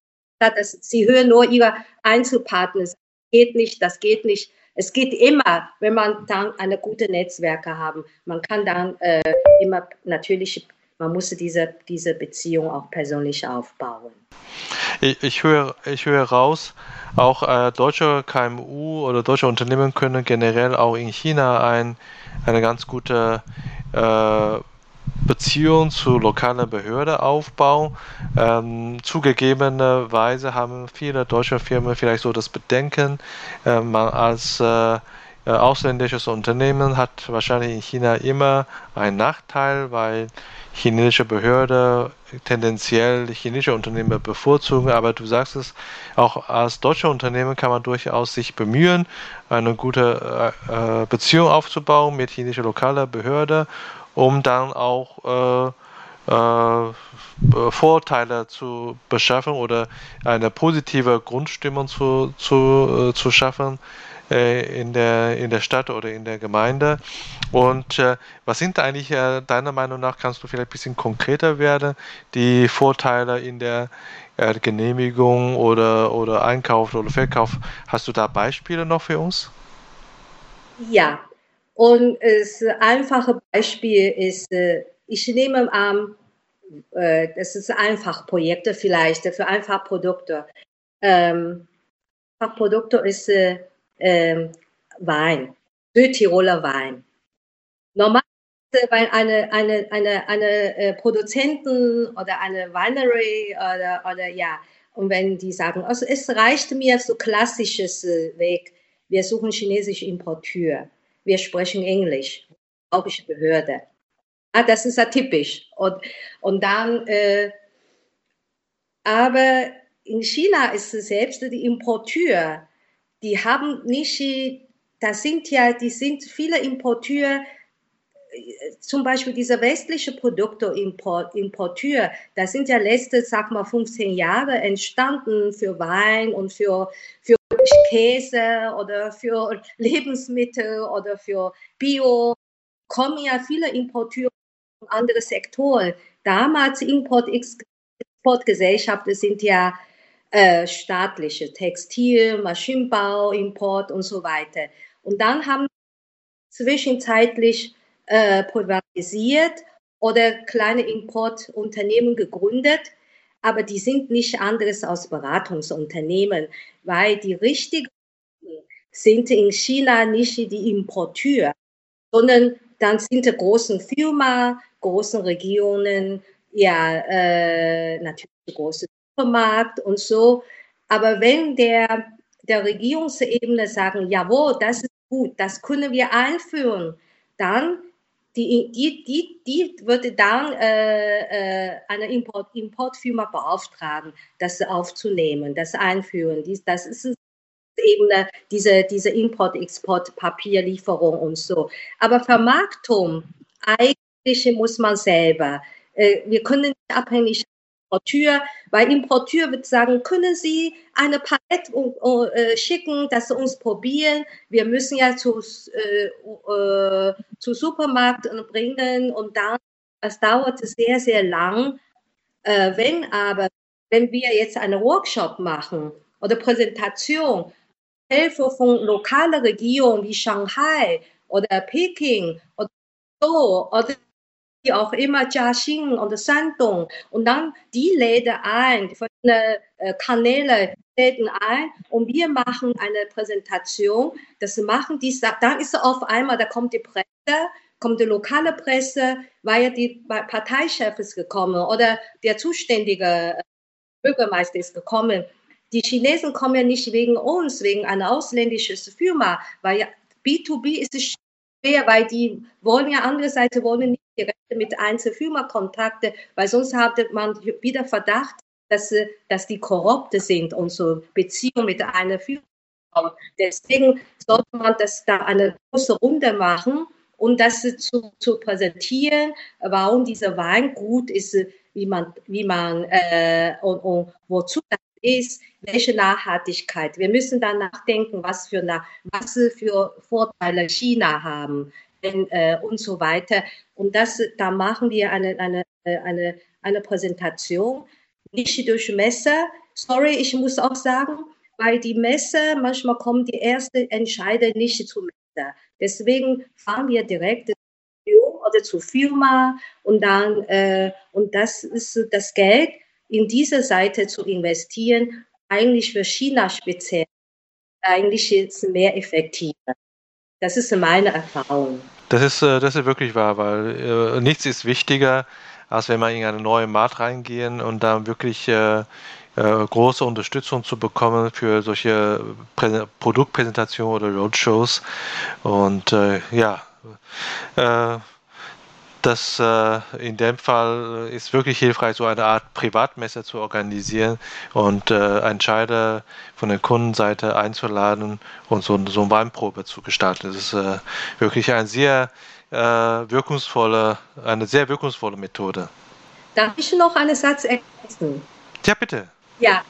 Sie hören nur ihre Einzelpartner, das geht nicht, das geht nicht. Es geht immer, wenn man dann eine gute Netzwerke haben. Man kann dann äh, immer natürlich man muss diese, diese Beziehung auch persönlich aufbauen. Ich, ich, höre, ich höre raus, auch äh, deutsche KMU oder deutsche Unternehmen können generell auch in China ein, eine ganz gute äh, Beziehung zur lokalen Behörde aufbauen. Ähm, zugegebenerweise haben viele deutsche Firmen vielleicht so das Bedenken, äh, man als äh, äh, ausländisches Unternehmen hat wahrscheinlich in China immer einen Nachteil, weil chinesische Behörde tendenziell chinesische Unternehmen bevorzugen, aber du sagst es, auch als deutsche Unternehmen kann man durchaus sich bemühen, eine gute äh, äh Beziehung aufzubauen mit chinesischer lokaler Behörde, um dann auch äh, äh, Vorteile zu beschaffen oder eine positive Grundstimmung zu, zu, äh, zu schaffen äh, in, der, in der Stadt oder in der Gemeinde. Und äh, was sind eigentlich äh, deiner Meinung nach, kannst du vielleicht ein bisschen konkreter werden, die Vorteile in der äh, Genehmigung oder, oder Einkauf oder Verkauf? Hast du da Beispiele noch für uns? Ja, und das einfache Beispiel ist, äh, ich nehme an, äh, das ist einfach Projekte vielleicht für einfach Produkte. Ähm, Produkte ist ähm, Wein, Südtiroler Wein. Normalerweise, wenn eine, eine, eine, eine äh, Produzenten oder eine Winery oder, oder ja, und wenn die sagen, also es reicht mir so klassisches äh, Weg, wir suchen chinesische Importeur, wir sprechen Englisch, ich Behörde. Ah, das ist ja typisch. Und, und dann, äh, aber in China ist es selbst die Importeur, die haben nicht, das sind ja, die sind viele Importeure, zum Beispiel diese westliche Produkte Importeur, das sind ja letzte, sag mal, 15 Jahre entstanden für Wein und für, für Käse oder für Lebensmittel oder für Bio. Kommen ja viele Importeure von anderen Sektoren. Damals Import-Exportgesellschaften sind ja äh, staatliche Textil, Maschinenbau, Import und so weiter. Und dann haben zwischenzeitlich äh, privatisiert oder kleine Importunternehmen gegründet, aber die sind nicht anderes als Beratungsunternehmen, weil die richtigen sind in China nicht die Importeur, sondern dann sind die großen Firmen, großen Regionen, ja, äh, natürlich große Supermarkt und so. Aber wenn der, der Regierungsebene sagen, jawohl, das ist gut, das können wir einführen, dann die, die, die, die würde dann äh, äh, eine Import, Importfirma beauftragen, das aufzunehmen, das einführen. Dies, das ist eben diese, diese Import-Export-Papierlieferung und so. Aber Vermarktung, eigentlich muss man selber. Äh, wir können nicht abhängig Importeur, weil Importeur wird sagen, können Sie eine Palette äh, schicken, dass Sie uns probieren. Wir müssen ja zu, äh, äh, zu Supermarkt bringen und dann, das dauert sehr, sehr lang. Wenn aber, wenn wir jetzt einen Workshop machen oder Präsentation, Hilfe von lokalen Regionen wie Shanghai oder Peking oder so, oder wie auch immer, Jiaxing und Shandong. Und dann die läden ein, die verschiedenen äh, Kanäle läden ein und wir machen eine Präsentation. Das machen die, dann ist auf einmal, da kommt die Presse, kommt die lokale Presse, weil ja die Parteichef ist gekommen oder der zuständige äh, Bürgermeister ist gekommen. Die Chinesen kommen ja nicht wegen uns, wegen einer ausländischen Firma, weil ja B2B ist weil die wollen ja andere Seite wollen nicht direkt mit Einzelfirma Kontakte, weil sonst hatte man wieder Verdacht, dass, dass die korrupte sind und so Beziehungen mit einer Firma. Deswegen sollte man das da eine große Runde machen und das zu, zu präsentieren, warum dieser Wein gut ist, wie man, wie man äh, und, und wozu das ist, welche Nachhaltigkeit. Wir müssen dann nachdenken, was für, was für Vorteile China haben wenn, äh, und so weiter. Und das, da machen wir eine, eine, eine, eine Präsentation, nicht durch Messe. Sorry, ich muss auch sagen, weil die Messe, manchmal kommen die ersten Entscheider nicht zu Messe. Deswegen fahren wir direkt oder zur Firma und dann, äh, und das ist das Geld in diese Seite zu investieren, eigentlich für China speziell, eigentlich ist mehr effektiver. Das ist meine Erfahrung. Das ist, äh, das ist wirklich wahr, weil äh, nichts ist wichtiger, als wenn man in einen neuen Markt reingehen und da wirklich äh, große Unterstützung zu bekommen für solche Prä Produktpräsentationen oder Roadshows. Und ja, äh, das äh, in dem Fall ist wirklich hilfreich, so eine Art Privatmesse zu organisieren und äh, Entscheider von der Kundenseite einzuladen und so, so eine Weinprobe zu gestalten. Das ist äh, wirklich ein sehr äh, wirkungsvolle, eine sehr wirkungsvolle Methode. Darf ich noch einen Satz ergänzen? Ja, bitte. Ja,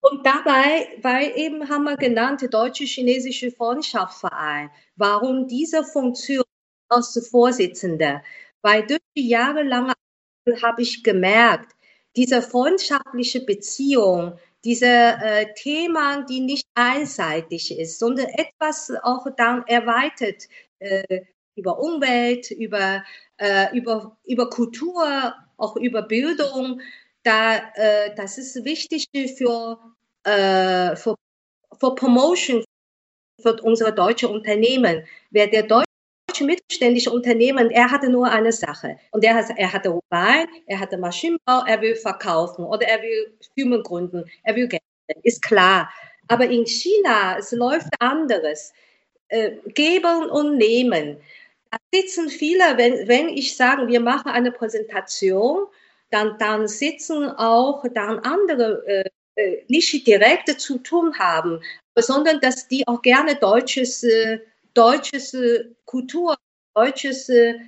und dabei, weil eben haben wir genannt, der Deutsche-Chinesische Freundschaftsverein, warum diese Funktion als Vorsitzender? Weil durch die jahrelange habe ich gemerkt, diese freundschaftliche Beziehung, diese äh, Thema, die nicht einseitig ist, sondern etwas auch dann erweitert äh, über Umwelt, über, äh, über, über Kultur, auch über Bildung, da, äh, das ist wichtig für, äh, für, für Promotion für unsere deutsche Unternehmen. Wer der deutsche mittelständische Unternehmen, er hatte nur eine Sache. Und er, er hatte Wein, er hatte Maschinenbau, er will verkaufen oder er will Firmen gründen, er will Geld. Ist klar. Aber in China, es läuft anderes. Äh, geben und nehmen. Da sitzen viele, wenn, wenn ich sage, wir machen eine Präsentation, dann, dann sitzen auch dann andere äh, äh nicht direkt zu tun haben, sondern dass die auch gerne deutsches äh, deutsche äh, Kultur, deutsche äh,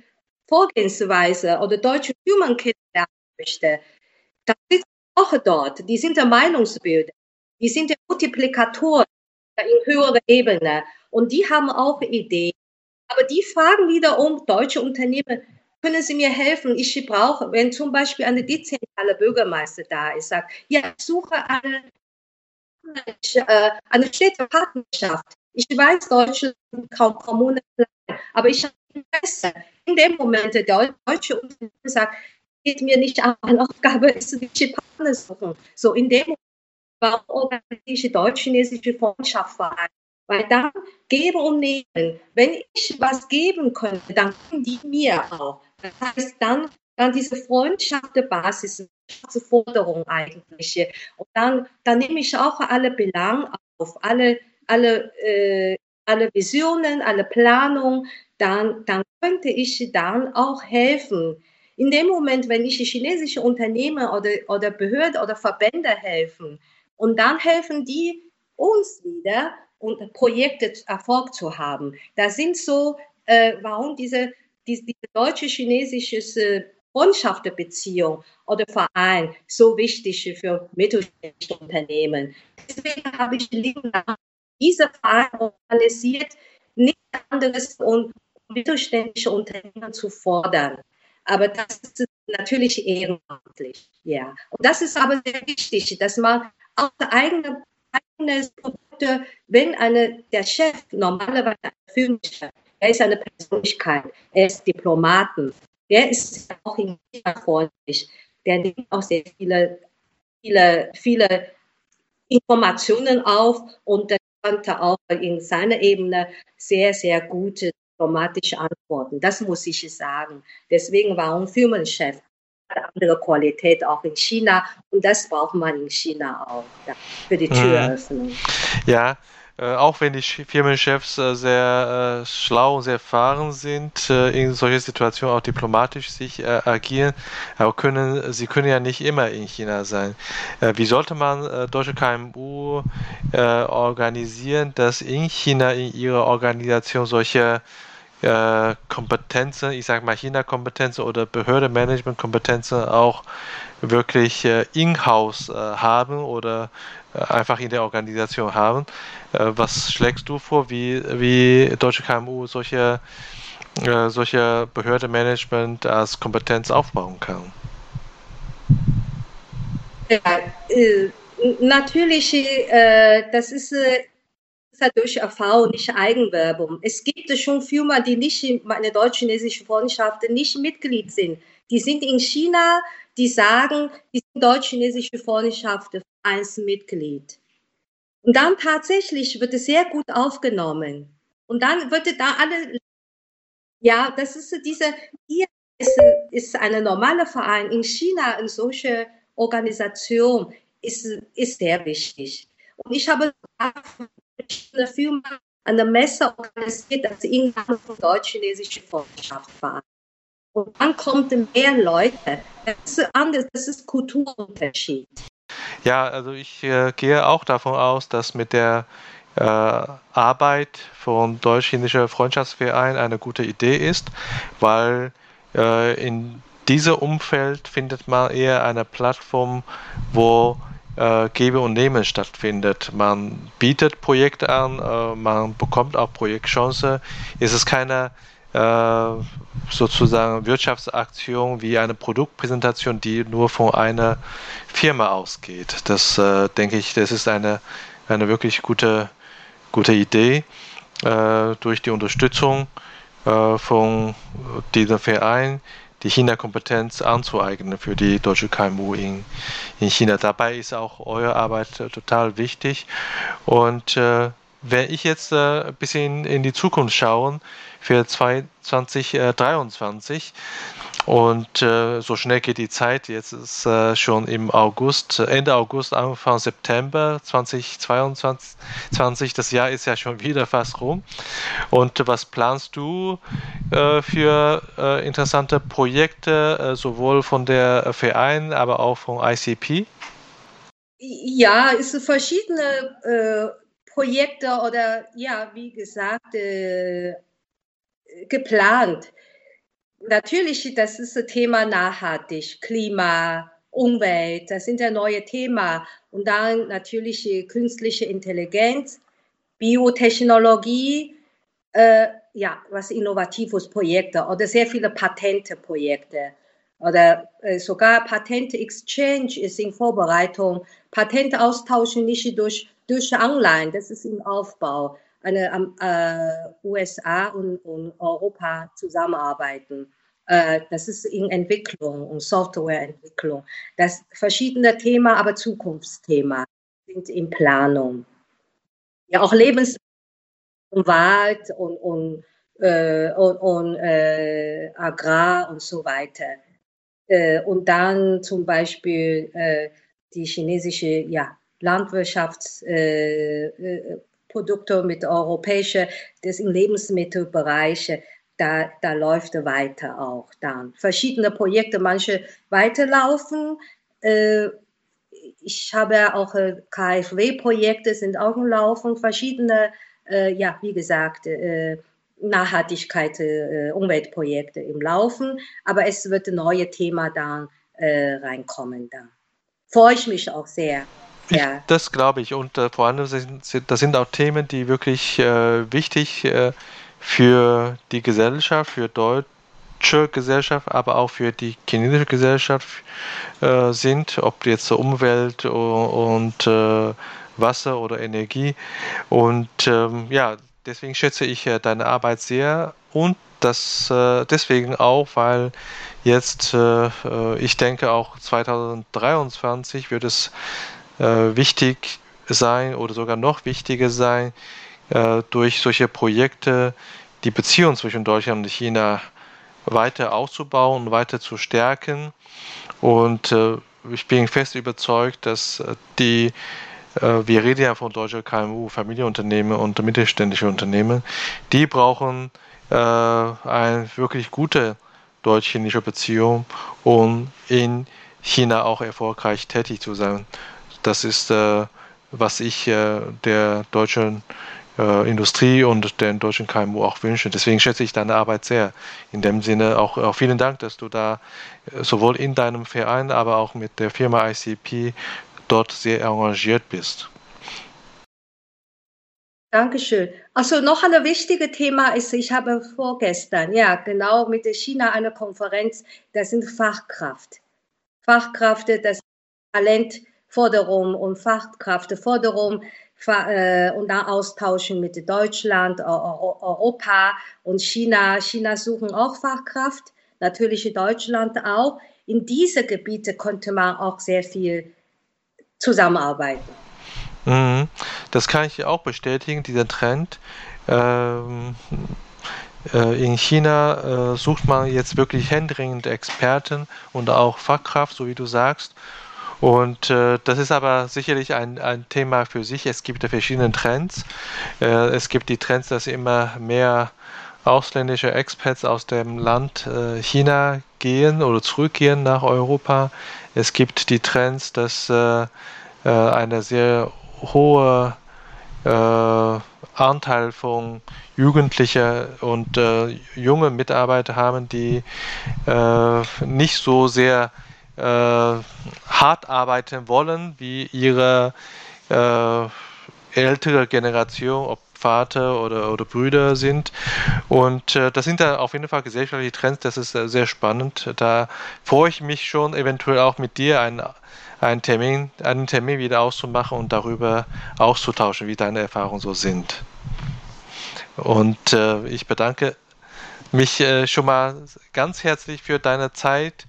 Vorgehensweise oder deutsche Firmen kennenlernen möchte, das ist auch dort. Die sind der Meinungsbilder, die sind der Multiplikatoren in höherer Ebene und die haben auch Ideen. Aber die fragen wiederum deutsche Unternehmen, können Sie mir helfen? Ich brauche, wenn zum Beispiel eine dezentrale Bürgermeister da ist, sagt, ja, ich suche eine, eine Städtepartnerschaft ich weiß, Deutschland kaum Kommunen, aber ich habe Interesse. In dem Moment, der deutsche Unternehmen sagt, geht mir nicht an, meine Aufgabe ist, welche Partner suchen. So in dem Moment, warum organisiere deutsch-chinesische Freundschaftsverein? Weil dann geben und nehmen. Wenn ich was geben könnte, dann geben die mir auch. Das heißt, dann, dann diese Freundschaft der Basis, Forderung eigentlich. Und dann, dann nehme ich auch alle Belange auf, alle alle, äh, alle Visionen, alle Planung, dann, dann könnte ich dann auch helfen. In dem Moment, wenn ich chinesische Unternehmen oder, oder Behörden oder Verbände helfen und dann helfen die uns wieder und Projekte Erfolg zu haben. Da sind so, äh, warum diese, diese, diese deutsche-chinesische äh, Freundschaftsbeziehung oder Verein so wichtig für mittelständische Unternehmen. Deswegen habe ich Leben dieser Verein organisiert nichts anderes, um mittelständische Unternehmen zu fordern. Aber das ist natürlich ehrenamtlich, ja. Und das ist aber sehr wichtig, dass man auch eigene, eigene Produkte, wenn eine, der Chef normalerweise ein Führungschef, er ist eine Persönlichkeit, er ist Diplomaten, der ist auch in China freundlich, der nimmt auch sehr viele, viele, viele Informationen auf und konnte auch in seiner Ebene sehr, sehr gute diplomatische Antworten. Das muss ich sagen. Deswegen war ein Firmenchef eine andere Qualität auch in China und das braucht man in China auch für die Türöffnung. Mhm. Ja, äh, auch wenn die Firmenchefs äh, sehr äh, schlau und sehr erfahren sind, äh, in solche Situationen auch diplomatisch sich äh, agieren, aber können, sie können ja nicht immer in China sein. Wie sollte man deutsche KMU organisieren, dass in China in ihrer Organisation solche Kompetenzen, ich sage mal China-Kompetenzen oder Behörde-Management-Kompetenzen auch wirklich in-house haben oder einfach in der Organisation haben. Äh, was schlägst du vor, wie, wie deutsche KMU solche, äh, solche Behördemanagement als Kompetenz aufbauen kann? Ja, äh, natürlich, äh, das ist äh, ja durch Erfahrung, nicht Eigenwerbung. Es gibt schon Firmen, die nicht in meine deutsch-chinesische Freundschaft nicht Mitglied sind. Die sind in China, die sagen, die sind deutsch-chinesische Freundschaft Vereinsmitglied. Und dann tatsächlich wird es sehr gut aufgenommen. Und dann wird da alle, ja, das ist diese, hier ist, ist eine normale Verein. In China eine solche Organisation ist, ist sehr wichtig. Und ich habe verschiedene Firmen an der Messe organisiert, dass in von deutsch-chinesische Freundschaft war. Und dann kommen mehr Leute. Das ist anders, das ist Kulturunterschied. Ja, also ich äh, gehe auch davon aus, dass mit der äh, Arbeit von Deutsch-Chinesischer Freundschaftsverein eine gute Idee ist, weil äh, in diesem Umfeld findet man eher eine Plattform, wo äh, Gebe und Nehmen stattfindet. Man bietet Projekte an, äh, man bekommt auch Projektchancen. Es ist keine sozusagen Wirtschaftsaktion wie eine Produktpräsentation, die nur von einer Firma ausgeht. Das äh, denke ich, das ist eine, eine wirklich gute, gute Idee. Äh, durch die Unterstützung äh, von diesem Verein die China-Kompetenz anzueignen für die deutsche KMU in, in China. Dabei ist auch eure Arbeit äh, total wichtig. Und äh, wenn ich jetzt äh, ein bisschen in die Zukunft schaue, für 2023, und äh, so schnell geht die Zeit. Jetzt ist äh, schon im August, Ende August, Anfang September 2022. Das Jahr ist ja schon wieder fast rum. Und was planst du äh, für äh, interessante Projekte, äh, sowohl von der Verein, aber auch von ICP? Ja, es sind verschiedene Projekte oder ja, wie gesagt, geplant natürlich, das ist das Thema nachhaltig, Klima, Umwelt, das sind ja neue Themen. Und dann natürlich künstliche Intelligenz, Biotechnologie, äh, ja, was innovatives Projekte oder sehr viele Patenteprojekte oder äh, sogar Patent Exchange ist in Vorbereitung. Patent austauschen nicht durch, durch Online, das ist im Aufbau. Eine äh, USA und, und Europa zusammenarbeiten. Äh, das ist in Entwicklung und Softwareentwicklung. Das verschiedene Themen, aber Zukunftsthema sind in Planung. Ja, auch Lebens- und Wald und, und, äh, und, und äh, Agrar und so weiter. Äh, und dann zum Beispiel die chinesische ja, Landwirtschaftsprodukte äh, mit europäischer, das im Lebensmittelbereich da, da läuft er weiter auch dann. Verschiedene Projekte, manche weiterlaufen. Äh, ich habe auch äh, KfW-Projekte sind auch im Laufen, verschiedene, äh, ja, wie gesagt, äh, Nachhaltigkeit, äh, Umweltprojekte im Laufen, aber es wird ein neues Thema dann äh, reinkommen. Da freue ich mich auch sehr. Ja. Das glaube ich und vor allem sind, das sind auch Themen, die wirklich wichtig sind für die Gesellschaft, für deutsche Gesellschaft, aber auch für die chinesische Gesellschaft äh, sind, ob jetzt Umwelt und äh, Wasser oder Energie. Und ähm, ja, deswegen schätze ich äh, deine Arbeit sehr und das äh, deswegen auch, weil jetzt, äh, äh, ich denke auch 2023 wird es wichtig sein oder sogar noch wichtiger sein, äh, durch solche Projekte die Beziehung zwischen Deutschland und China weiter auszubauen und weiter zu stärken. Und äh, ich bin fest überzeugt, dass äh, die, äh, wir reden ja von deutschen KMU, Familienunternehmen und mittelständische Unternehmen, die brauchen äh, eine wirklich gute deutsch-chinesische Beziehung, um in China auch erfolgreich tätig zu sein. Das ist, äh, was ich der deutschen äh, Industrie und den deutschen KMU auch wünschen. Deswegen schätze ich deine Arbeit sehr. In dem Sinne auch, auch vielen Dank, dass du da äh, sowohl in deinem Verein, aber auch mit der Firma ICP dort sehr engagiert bist. Dankeschön. Also noch ein wichtiges Thema ist, ich habe vorgestern, ja, genau mit China eine Konferenz, das sind Fachkraft. Fachkräfte, das Talentforderung und Fachkräfteförderung äh, und dann austauschen mit Deutschland, Europa und China. China suchen auch Fachkraft, natürlich Deutschland auch. In diese Gebiete konnte man auch sehr viel zusammenarbeiten. Mhm. Das kann ich auch bestätigen, dieser Trend. Ähm, äh, in China äh, sucht man jetzt wirklich händeringend Experten und auch Fachkraft, so wie du sagst. Und äh, das ist aber sicherlich ein, ein Thema für sich. Es gibt verschiedene Trends. Äh, es gibt die Trends, dass immer mehr ausländische Expats aus dem Land äh, China gehen oder zurückgehen nach Europa. Es gibt die Trends, dass äh, äh, eine sehr hohe äh, Anteil von Jugendlichen und äh, junge Mitarbeiter haben, die äh, nicht so sehr äh, hart arbeiten wollen wie ihre äh, ältere Generation, ob Vater oder, oder Brüder sind. Und äh, das sind da auf jeden Fall gesellschaftliche Trends, das ist äh, sehr spannend. Da freue ich mich schon, eventuell auch mit dir einen, einen, Termin, einen Termin wieder auszumachen und darüber auszutauschen, wie deine Erfahrungen so sind. Und äh, ich bedanke mich äh, schon mal ganz herzlich für deine Zeit,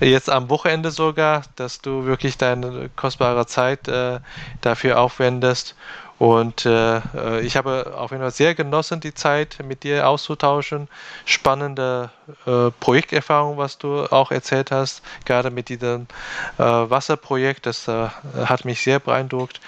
jetzt am Wochenende sogar, dass du wirklich deine kostbare Zeit äh, dafür aufwendest. Und äh, äh, ich habe auf jeden Fall sehr genossen, die Zeit mit dir auszutauschen. Spannende äh, Projekterfahrung, was du auch erzählt hast, gerade mit diesem äh, Wasserprojekt. Das äh, hat mich sehr beeindruckt.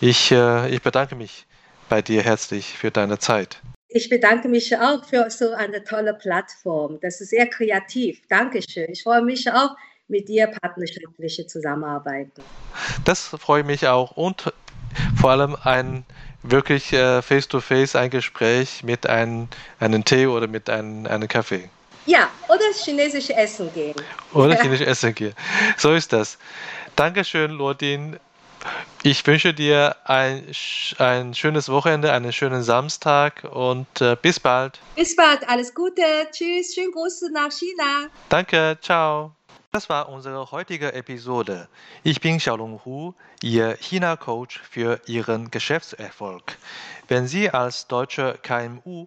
Ich, äh, ich bedanke mich bei dir herzlich für deine Zeit. Ich bedanke mich auch für so eine tolle Plattform. Das ist sehr kreativ. Dankeschön. Ich freue mich auch, mit dir partnerschaftliche zusammenarbeiten. Das freue mich auch und vor allem ein wirklich äh, face-to-face -face ein Gespräch mit einem, einem Tee oder mit einem, einem Kaffee. Ja, oder chinesisch essen gehen. Oder (laughs) chinesisch essen gehen. So ist das. Dankeschön, Lordin. Ich wünsche dir ein, ein schönes Wochenende, einen schönen Samstag und äh, bis bald. Bis bald, alles Gute. Tschüss, schönen Gruß nach China. Danke, ciao. Das war unsere heutige Episode. Ich bin Xiaolong Hu, Ihr China-Coach für Ihren Geschäftserfolg. Wenn Sie als deutsche KMU